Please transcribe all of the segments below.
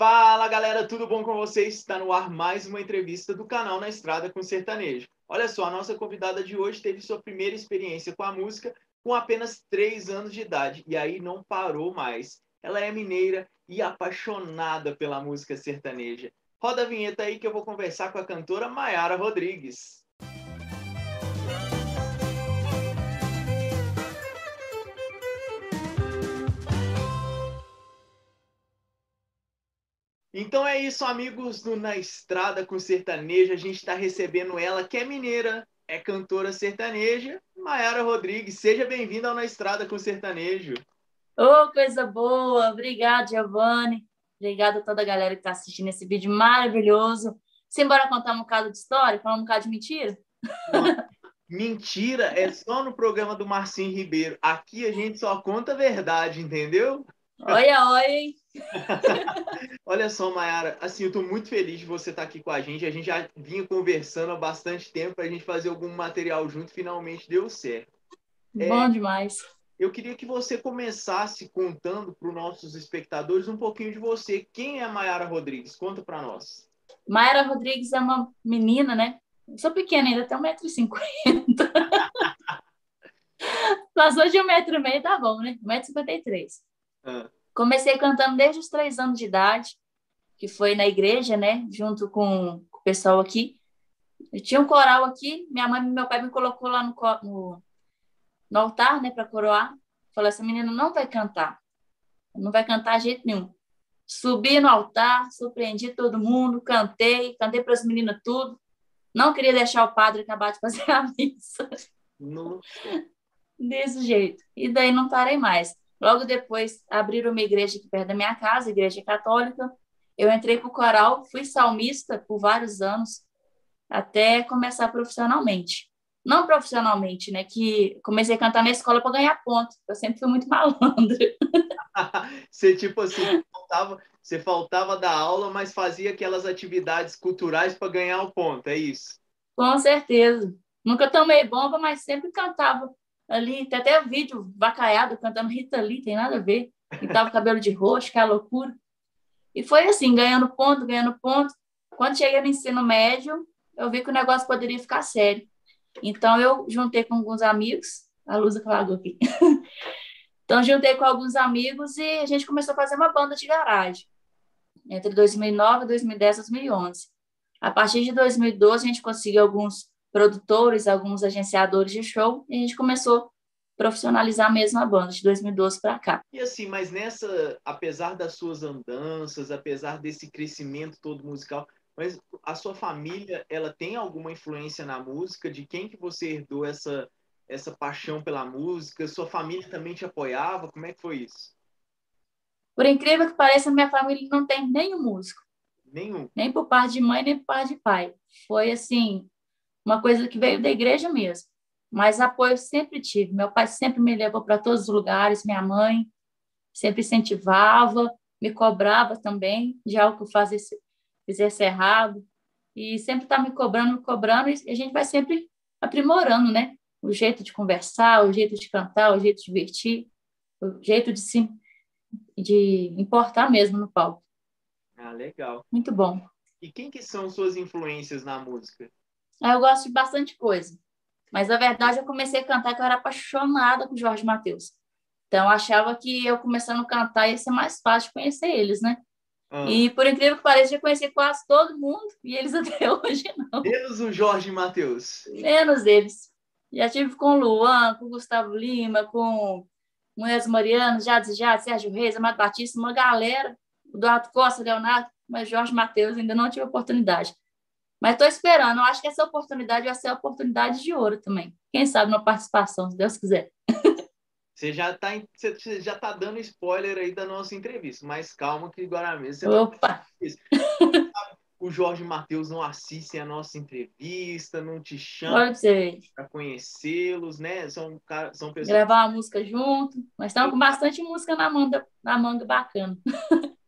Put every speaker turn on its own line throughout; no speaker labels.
Fala galera, tudo bom com vocês? Está no ar mais uma entrevista do canal Na Estrada com Sertanejo. Olha só, a nossa convidada de hoje teve sua primeira experiência com a música com apenas 3 anos de idade e aí não parou mais. Ela é mineira e apaixonada pela música sertaneja. Roda a vinheta aí que eu vou conversar com a cantora Maiara Rodrigues. Então é isso, amigos do Na Estrada com Sertaneja. A gente está recebendo ela, que é mineira, é cantora sertaneja, Mayara Rodrigues. Seja bem-vinda ao Na Estrada com Sertanejo.
Ô, oh, coisa boa! Obrigada, Giovanni. Obrigada a toda a galera que está assistindo esse vídeo maravilhoso. Simbora contar um bocado de história, falar um bocado de mentira?
Mentira é só no programa do Marcinho Ribeiro. Aqui a gente só conta a verdade, entendeu?
Olha, olha,
Olha só, Mayara, assim, eu estou muito feliz de você estar aqui com a gente. A gente já vinha conversando há bastante tempo para a gente fazer algum material junto, finalmente deu certo.
É, Bom é, demais.
Eu queria que você começasse contando para os nossos espectadores um pouquinho de você. Quem é a Mayara Rodrigues? Conta para nós.
Mayara Rodrigues é uma menina, né? Eu sou pequena ainda, até 1,50m. Passou de 1,5m, tá bom, né? 1,53m. Ah. Comecei cantando desde os três anos de idade, que foi na igreja, né? Junto com o pessoal aqui. Eu tinha um coral aqui, minha mãe e meu pai me colocou lá no, no, no altar, né, para coroar. Falou: essa menina não vai cantar, não vai cantar de jeito nenhum. Subi no altar, surpreendi todo mundo, cantei, cantei para as meninas tudo. Não queria deixar o padre acabar de fazer a missa. Nossa. Desse jeito. E daí não parei mais. Logo depois, abriram uma igreja aqui perto da minha casa, igreja católica. Eu entrei para o coral, fui salmista por vários anos, até começar profissionalmente. Não profissionalmente, né? Que comecei a cantar na escola para ganhar ponto. Eu sempre fui muito malandro.
você, tipo assim, faltava, você faltava da aula, mas fazia aquelas atividades culturais para ganhar o ponto, é isso?
Com certeza. Nunca tomei bomba, mas sempre cantava ali, tem até vídeo vacaiado cantando Rita Lee, tem nada a ver. Pintava o cabelo de roxo, que é loucura. E foi assim, ganhando ponto, ganhando ponto. Quando cheguei no ensino médio, eu vi que o negócio poderia ficar sério. Então, eu juntei com alguns amigos, a Lusa apagou aqui. então, juntei com alguns amigos e a gente começou a fazer uma banda de garagem. Entre 2009, 2010 e 2011. A partir de 2012, a gente conseguiu alguns produtores, alguns agenciadores de show, e a gente começou a profissionalizar mesmo a banda, de 2012 para cá.
E assim, mas nessa, apesar das suas andanças, apesar desse crescimento todo musical, mas a sua família, ela tem alguma influência na música? De quem que você herdou essa, essa paixão pela música? Sua família também te apoiava? Como é que foi isso?
Por incrível que pareça, minha família não tem nenhum músico.
Nenhum?
Nem por parte de mãe, nem por parte de pai. Foi assim, uma coisa que veio da igreja mesmo. Mas apoio sempre tive. Meu pai sempre me levou para todos os lugares, minha mãe sempre incentivava, me cobrava também de algo que eu fazesse, fizesse errado. E sempre está me cobrando, me cobrando, e a gente vai sempre aprimorando, né? O jeito de conversar, o jeito de cantar, o jeito de divertir, o jeito de se de importar mesmo no palco.
Ah, legal.
Muito bom.
E quem que são suas influências na música?
Eu gosto de bastante coisa. Mas, na verdade, eu comecei a cantar que eu era apaixonada com Jorge Mateus. Então, eu achava que eu começando a cantar ia ser mais fácil conhecer eles, né? Ah. E, por incrível que pareça, já conheci quase todo mundo, e eles até hoje não.
Menos o Jorge Mateus.
Menos eles. Já tive com o Luan, com o Gustavo Lima, com Mulheres Mariano, Jades Jades, Sérgio Reis, Amado Batista, uma galera, Eduardo Costa, Leonardo, mas Jorge Mateus ainda não tive oportunidade. Mas estou esperando, eu acho que essa oportunidade vai ser a oportunidade de ouro também. Quem sabe uma participação, se Deus quiser.
Você já está você já tá dando spoiler aí da nossa entrevista, mas calma que agora mesmo você
Opa!
o Jorge Matheus não assiste a nossa entrevista, não te chama para conhecê-los, né? São, são pessoas.
Gravar uma música junto, mas estamos com bastante música na manga, na manga bacana.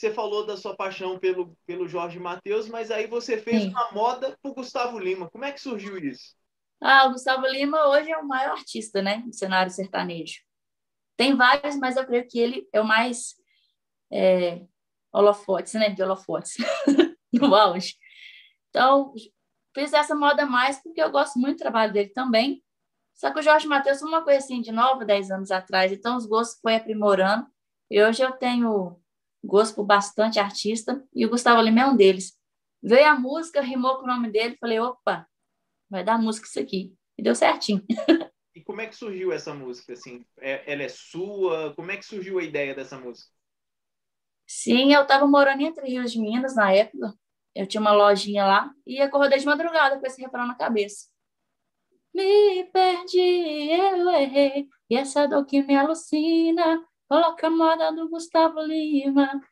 Você falou da sua paixão pelo, pelo Jorge Matheus, mas aí você fez Sim. uma moda pro Gustavo Lima. Como é que surgiu isso?
Ah, o Gustavo Lima hoje é o maior artista, né, do cenário sertanejo. Tem vários, mas eu creio que ele é o mais é, holofotes, né? De holofotes, no auge. Então, fiz essa moda mais porque eu gosto muito do trabalho dele também. Só que o Jorge Matheus foi uma coisa assim de 9, 10 anos atrás, então os gostos foi aprimorando. E hoje eu tenho gosto por bastante artista e o Gustavo Lima é um deles. Veio a música, rimou com o nome dele, falei, opa, vai dar música isso aqui. E deu certinho.
E como é que surgiu essa música? Assim, é, ela é sua? Como é que surgiu a ideia dessa música?
Sim, eu estava morando entre Rios de Minas na época. Eu tinha uma lojinha lá e acordei de madrugada com esse refrão na cabeça. Me perdi, eu errei, e essa dor que me alucina, coloca a moda do Gustavo Lima.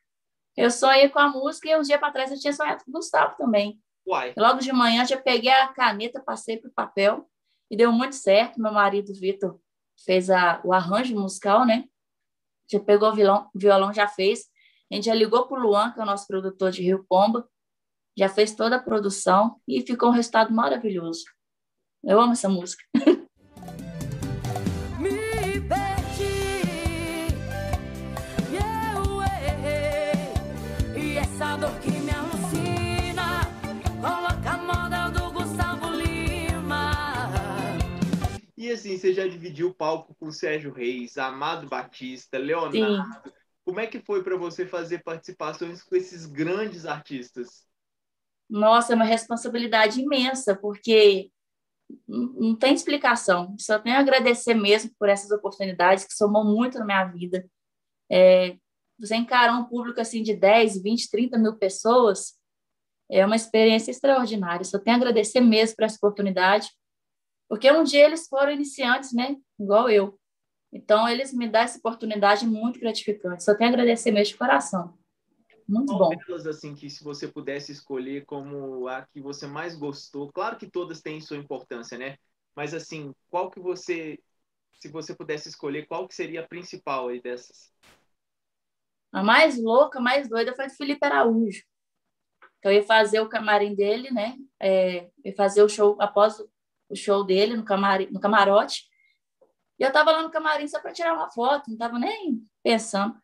Eu sonhei com a música e uns dias para trás eu tinha sonhado com o Gustavo também.
Uai.
Logo de manhã já peguei a caneta, passei para o papel e deu muito certo. Meu marido, Vitor, fez a, o arranjo musical, né? Já pegou o violão, violão, já fez. A gente já ligou para o Luan, que é o nosso produtor de Rio Pomba, já fez toda a produção e ficou um resultado maravilhoso. Eu amo essa música. E
assim, você já dividiu o palco com Sérgio Reis, Amado Batista, Leonardo. Sim. Como é que foi para você fazer participações com esses grandes artistas?
Nossa, é uma responsabilidade imensa, porque não tem explicação. Só tenho a agradecer mesmo por essas oportunidades que somou muito na minha vida. É, você encarar um público assim de 10, 20, 30 mil pessoas é uma experiência extraordinária. Só tenho a agradecer mesmo por essa oportunidade, porque um dia eles foram iniciantes, né? Igual eu. Então, eles me dão essa oportunidade muito gratificante. Só tenho a agradecer mesmo de coração. Muito Qual bom.
delas, assim, que se você pudesse escolher como a que você mais gostou, claro que todas têm sua importância, né? Mas, assim, qual que você, se você pudesse escolher, qual que seria a principal aí dessas?
A mais louca, mais doida foi a do Felipe Araújo. Então, eu ia fazer o camarim dele, né? É, ia fazer o show, após o show dele no, no camarote. E eu tava lá no camarim só para tirar uma foto, não tava nem pensando.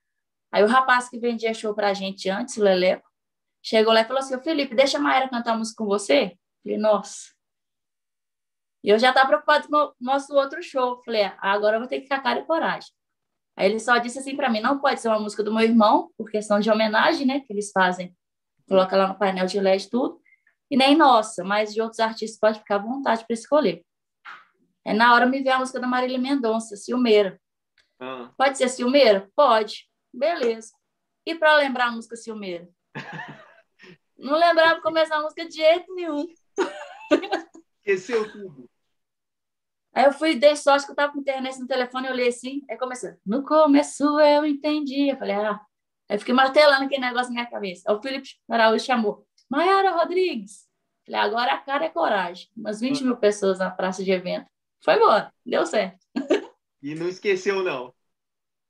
Aí o rapaz que vendia show pra gente antes, o Leleco, chegou lá e falou assim, Felipe, deixa a Maíra cantar música com você? Eu falei, nossa. E eu já estava preocupado com o nosso outro show. Falei, ah, agora eu vou ter que ficar cara e coragem. Aí ele só disse assim para mim, não pode ser uma música do meu irmão, por questão de homenagem, né, que eles fazem. Coloca lá no painel de LED tudo. E nem nossa, mas de outros artistas pode ficar à vontade para escolher. Aí na hora me veio a música da Marília Mendonça, Ciumeira. Ah. Pode ser Ciumeira? Pode. Beleza. E para lembrar a música Ciumeira? Não lembrava começar a música de jeito nenhum.
Esqueceu tudo.
Aí eu fui, dei sorte que eu tava com internet no telefone, eu olhei assim, aí começou. No começo eu entendi. Eu falei, ah. Aí fiquei martelando aquele negócio na minha cabeça. Aí o Felipe Araújo chamou, Maiara Rodrigues. Falei, agora a cara é coragem. Umas 20 mil pessoas na praça de evento. Foi embora, deu certo.
E não esqueceu, não.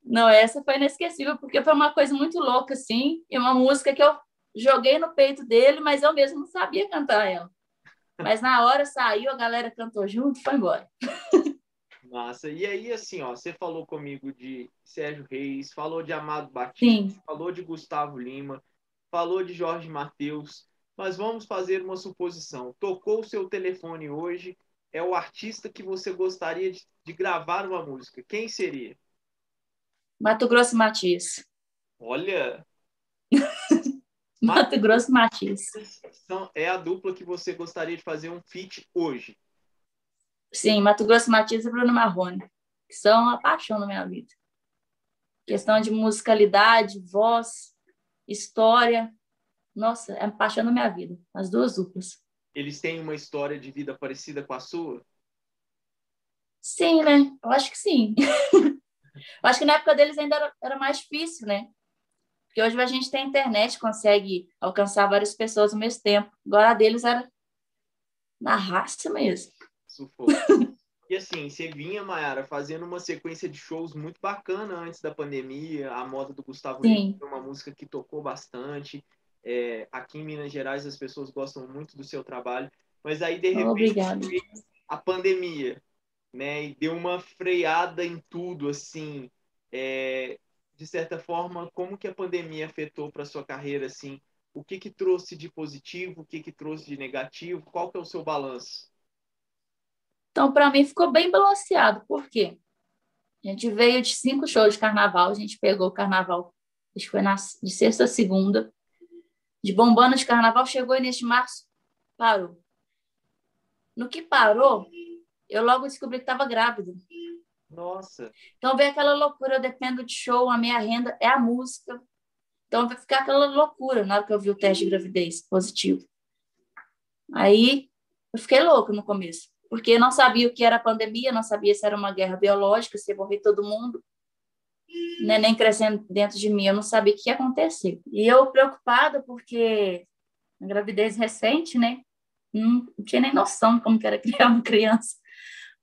Não, essa foi inesquecível, porque foi uma coisa muito louca, assim, e uma música que eu joguei no peito dele, mas eu mesmo não sabia cantar ela. Mas na hora saiu, a galera cantou junto e foi embora.
Massa. E aí, assim, ó, você falou comigo de Sérgio Reis, falou de Amado Batista, Sim. falou de Gustavo Lima, falou de Jorge Mateus, mas vamos fazer uma suposição. Tocou o seu telefone hoje, é o artista que você gostaria de, de gravar uma música. Quem seria?
Mato Grosso Matias.
Olha!
Mato Grosso Matias.
Então, é a dupla que você gostaria de fazer um feat hoje?
Sim, Mato Grosso Matias e Bruno Marrone, que são a paixão da minha vida. Questão de musicalidade, voz, história. Nossa, é a paixão da minha vida, as duas duplas.
Eles têm uma história de vida parecida com a sua?
Sim, né? Eu acho que sim. Eu acho que na época deles ainda era, era mais difícil, né? Porque hoje a gente tem internet, consegue alcançar várias pessoas ao mesmo tempo. Agora a deles era na raça mesmo.
Sufoco. E assim, você vinha, Mayara, fazendo uma sequência de shows muito bacana antes da pandemia. A moda do Gustavo Lima foi uma música que tocou bastante. É, aqui em Minas Gerais as pessoas gostam muito do seu trabalho. Mas aí, de repente, a pandemia né? E deu uma freada em tudo, assim. É, de certa forma, como que a pandemia afetou para sua carreira, assim? O que que trouxe de positivo, o que que trouxe de negativo? Qual que é o seu balanço?
Então, para mim, ficou bem balanceado. Por quê? A gente veio de cinco shows de carnaval, a gente pegou o carnaval, acho que foi na, de sexta a segunda, de bombando de carnaval, chegou início de março, parou. No que parou, eu logo descobri que estava grávida.
Nossa.
Então veio aquela loucura, eu dependo de show, a minha renda é a música. Então vai ficar aquela loucura na hora que eu vi o teste de gravidez positivo. Aí eu fiquei louca no começo, porque não sabia o que era pandemia, não sabia se era uma guerra biológica, se ia morrer todo mundo. Né, nem crescendo dentro de mim, eu não sabia o que ia acontecer. E eu preocupada porque a gravidez recente, né? Não tinha nem noção como que era criar uma criança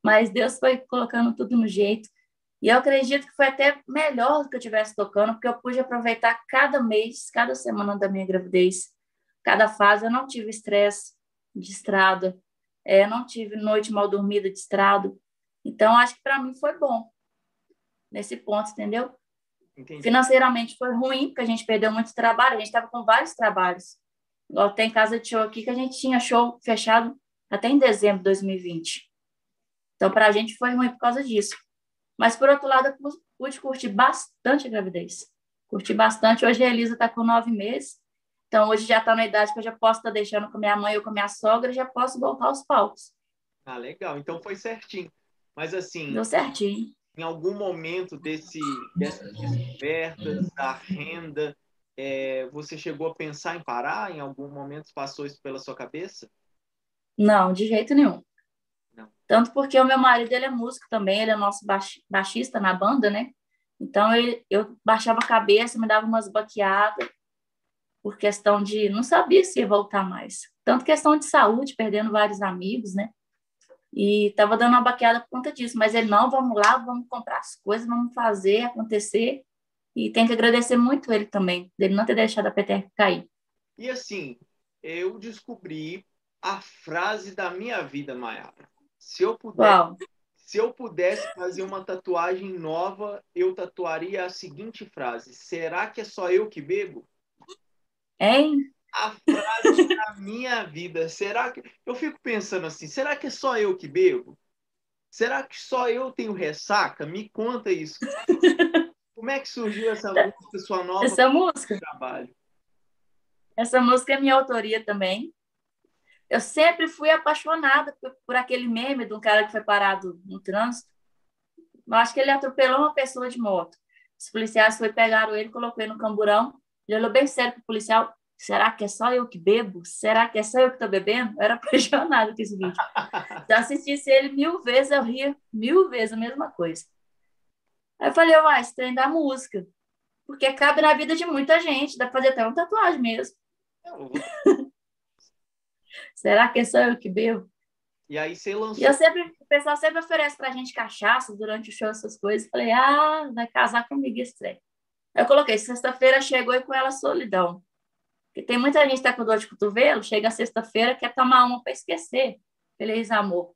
mas Deus foi colocando tudo no jeito. E eu acredito que foi até melhor do que eu estivesse tocando, porque eu pude aproveitar cada mês, cada semana da minha gravidez, cada fase. Eu não tive estresse de estrada, é, não tive noite mal dormida de estrado. Então, acho que para mim foi bom nesse ponto, entendeu? Entendi. Financeiramente foi ruim, porque a gente perdeu muito trabalho, a gente estava com vários trabalhos. Igual tem casa de show aqui que a gente tinha show fechado até em dezembro de 2020. Então, para a gente foi ruim por causa disso. Mas, por outro lado, eu pude curtir bastante a gravidez. Curti bastante. Hoje a Elisa está com nove meses. Então, hoje já está na idade que eu já posso estar tá deixando com minha mãe ou com minha sogra, já posso voltar aos palcos.
Ah, legal. Então foi certinho. Mas assim.
Deu certinho.
Em algum momento desse, dessas descobertas, da renda, é, você chegou a pensar em parar? Em algum momento passou isso pela sua cabeça?
Não, de jeito nenhum. Tanto porque o meu marido ele é músico também, ele é nosso baixista na banda, né? Então ele, eu baixava a cabeça, me dava umas baqueadas por questão de não sabia se ia voltar mais. Tanto questão de saúde, perdendo vários amigos, né? E estava dando uma baqueada por conta disso. Mas ele, não, vamos lá, vamos comprar as coisas, vamos fazer acontecer. E tem que agradecer muito ele também, dele não ter deixado a peteca cair.
E assim, eu descobri a frase da minha vida, Mayara. Se eu pudesse, se eu pudesse fazer uma tatuagem nova, eu tatuaria a seguinte frase: Será que é só eu que bebo?
Hein?
A frase da minha vida. Será que eu fico pensando assim? Será que é só eu que bebo? Será que só eu tenho ressaca? Me conta isso. Como é que surgiu essa música, sua nova
essa música?
trabalho?
Essa música é minha autoria também. Eu sempre fui apaixonada por, por, aquele meme de um cara que foi parado no trânsito. Eu acho que ele atropelou uma pessoa de moto. Os policiais foi pegaram ele, colocou ele no camburão. Ele olhou bem sério para o policial. Será que é só eu que bebo? Será que é só eu que estou bebendo? Eu era apaixonada com esse vídeo. Se eu assistisse ele mil vezes, eu ria mil vezes a mesma coisa. Aí eu falei, uai, esse trem da música. Porque cabe na vida de muita gente. Dá para fazer até uma tatuagem mesmo. Será que é só eu que bebo?
E aí você lançou.
E eu sempre, o pessoal sempre oferece pra gente cachaça durante o show, essas coisas. Falei, ah, vai casar comigo estranho. Eu coloquei, sexta-feira chegou e com ela solidão. Porque tem muita gente que tá com dor de cotovelo, chega sexta-feira, quer tomar uma para esquecer. Feliz amor.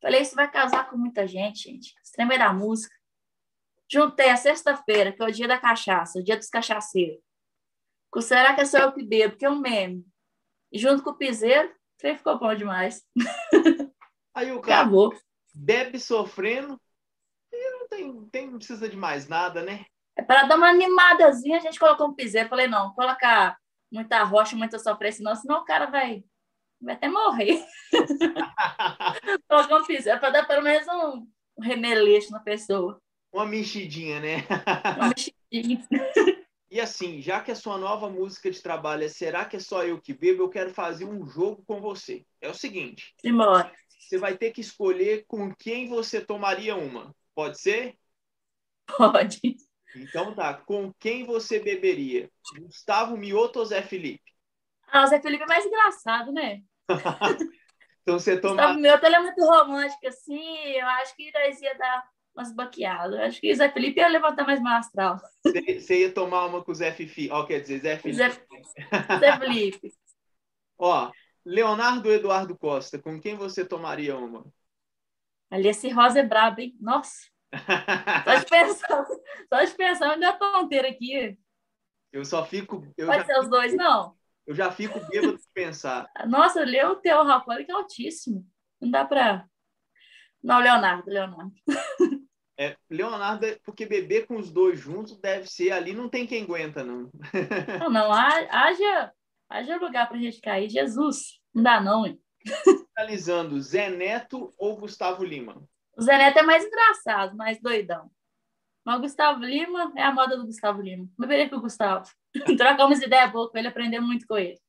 Falei, isso vai casar com muita gente, gente. Extrema é da música. Juntei a sexta-feira, que é o dia da cachaça, o dia dos cachaceiros. Com será que é só eu que bebo? Que é um meme. E junto com o piseiro, você ficou bom demais.
Aí o cara Acabou. bebe sofrendo e não tem, tem, não precisa de mais nada, né?
É para dar uma animadazinha, a gente colocou um piseiro. Falei, não, colocar muita rocha, muita sofrência, não, senão o cara vai, vai até morrer. Colocou um piseiro para dar pelo menos um, um remeleixo na pessoa.
Uma mexidinha, né?
Uma mexidinha.
E assim, já que a sua nova música de trabalho é Será que é só eu que bebo? Eu quero fazer um jogo com você. É o seguinte.
Simone.
Você vai ter que escolher com quem você tomaria uma. Pode ser?
Pode.
Então tá. Com quem você beberia? Gustavo Mioto ou Zé Felipe?
Ah, o Zé Felipe é mais engraçado, né?
então você toma.
Gustavo Mioto ele é muito romântico, assim. Eu acho que nós ia dar umas baqueadas. Acho que o Zé Felipe ia levantar mais uma astral.
Você ia tomar uma com o Zé Fifi. Ó, quer dizer, Zé Felipe. Zé,
Zé Felipe.
Ó, Leonardo Eduardo Costa, com quem você tomaria uma?
Ali esse Rosa é brabo, hein? Nossa. Só de pensar, só de pensar, onde eu tonteira aqui.
Eu só fico. Eu
Pode ser os dois, não?
Eu já fico bêbado de pensar.
Nossa, leu o teu alcoólico é altíssimo. Não dá para. Não, Leonardo, Leonardo.
É, Leonardo, é porque beber com os dois juntos deve ser ali, não tem quem aguenta, não.
Não, não, haja, haja lugar pra gente cair. Jesus, não dá não, hein?
Finalizando, Zé Neto ou Gustavo Lima?
O Zé Neto é mais engraçado, mais doidão. Mas o Gustavo Lima é a moda do Gustavo Lima. Beberia com o Gustavo. Trocamos ideia boa com ele, aprendemos muito com ele.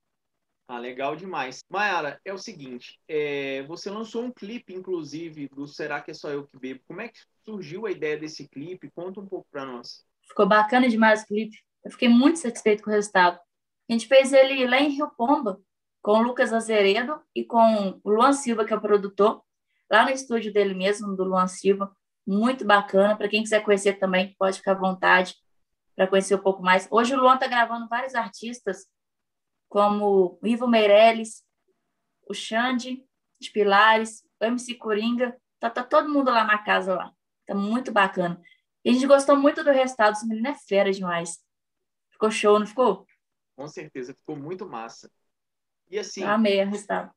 Ah, legal demais. Mayara, é o seguinte, é, você lançou um clipe, inclusive, do Será Que É Só Eu Que Bebo. Como é que surgiu a ideia desse clipe? Conta um pouco para nós.
Ficou bacana demais o clipe. Eu fiquei muito satisfeito com o resultado. A gente fez ele lá em Rio Pomba, com o Lucas Azeredo e com o Luan Silva, que é o produtor, lá no estúdio dele mesmo, do Luan Silva. Muito bacana. Para quem quiser conhecer também, pode ficar à vontade para conhecer um pouco mais. Hoje o Luan está gravando vários artistas como o Ivo Meirelles, o Xande de Pilares, o MC Coringa, tá, tá todo mundo lá na casa lá. Tá muito bacana. E a gente gostou muito do resultado, esse menino é fera demais. Ficou show, não ficou?
Com certeza, ficou muito massa. E assim.
Eu amei o resultado.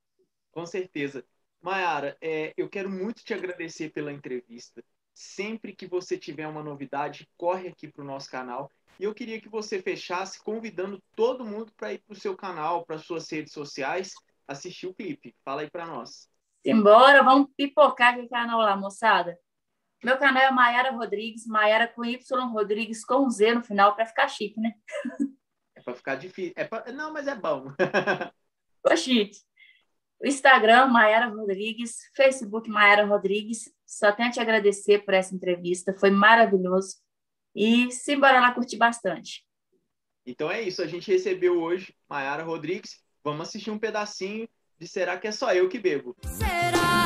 Com certeza. Mayara, é, eu quero muito te agradecer pela entrevista. Sempre que você tiver uma novidade, corre aqui para o nosso canal e eu queria que você fechasse convidando todo mundo para ir para o seu canal, para suas redes sociais, assistir o clipe. Fala aí para nós.
Embora, vamos pipocar aquele canal lá, moçada. Meu canal é Maiara Rodrigues, Maiara com Y Rodrigues com Z no final, para ficar chique, né?
É para ficar difícil. É pra... Não, mas é bom.
Ficou chique. Instagram, Maiara Rodrigues, Facebook, Maiara Rodrigues. Só tenho a te agradecer por essa entrevista, foi maravilhoso. E simbora lá curtir bastante.
Então é isso, a gente recebeu hoje Mayara Rodrigues. Vamos assistir um pedacinho de Será que é só eu que bebo? Será?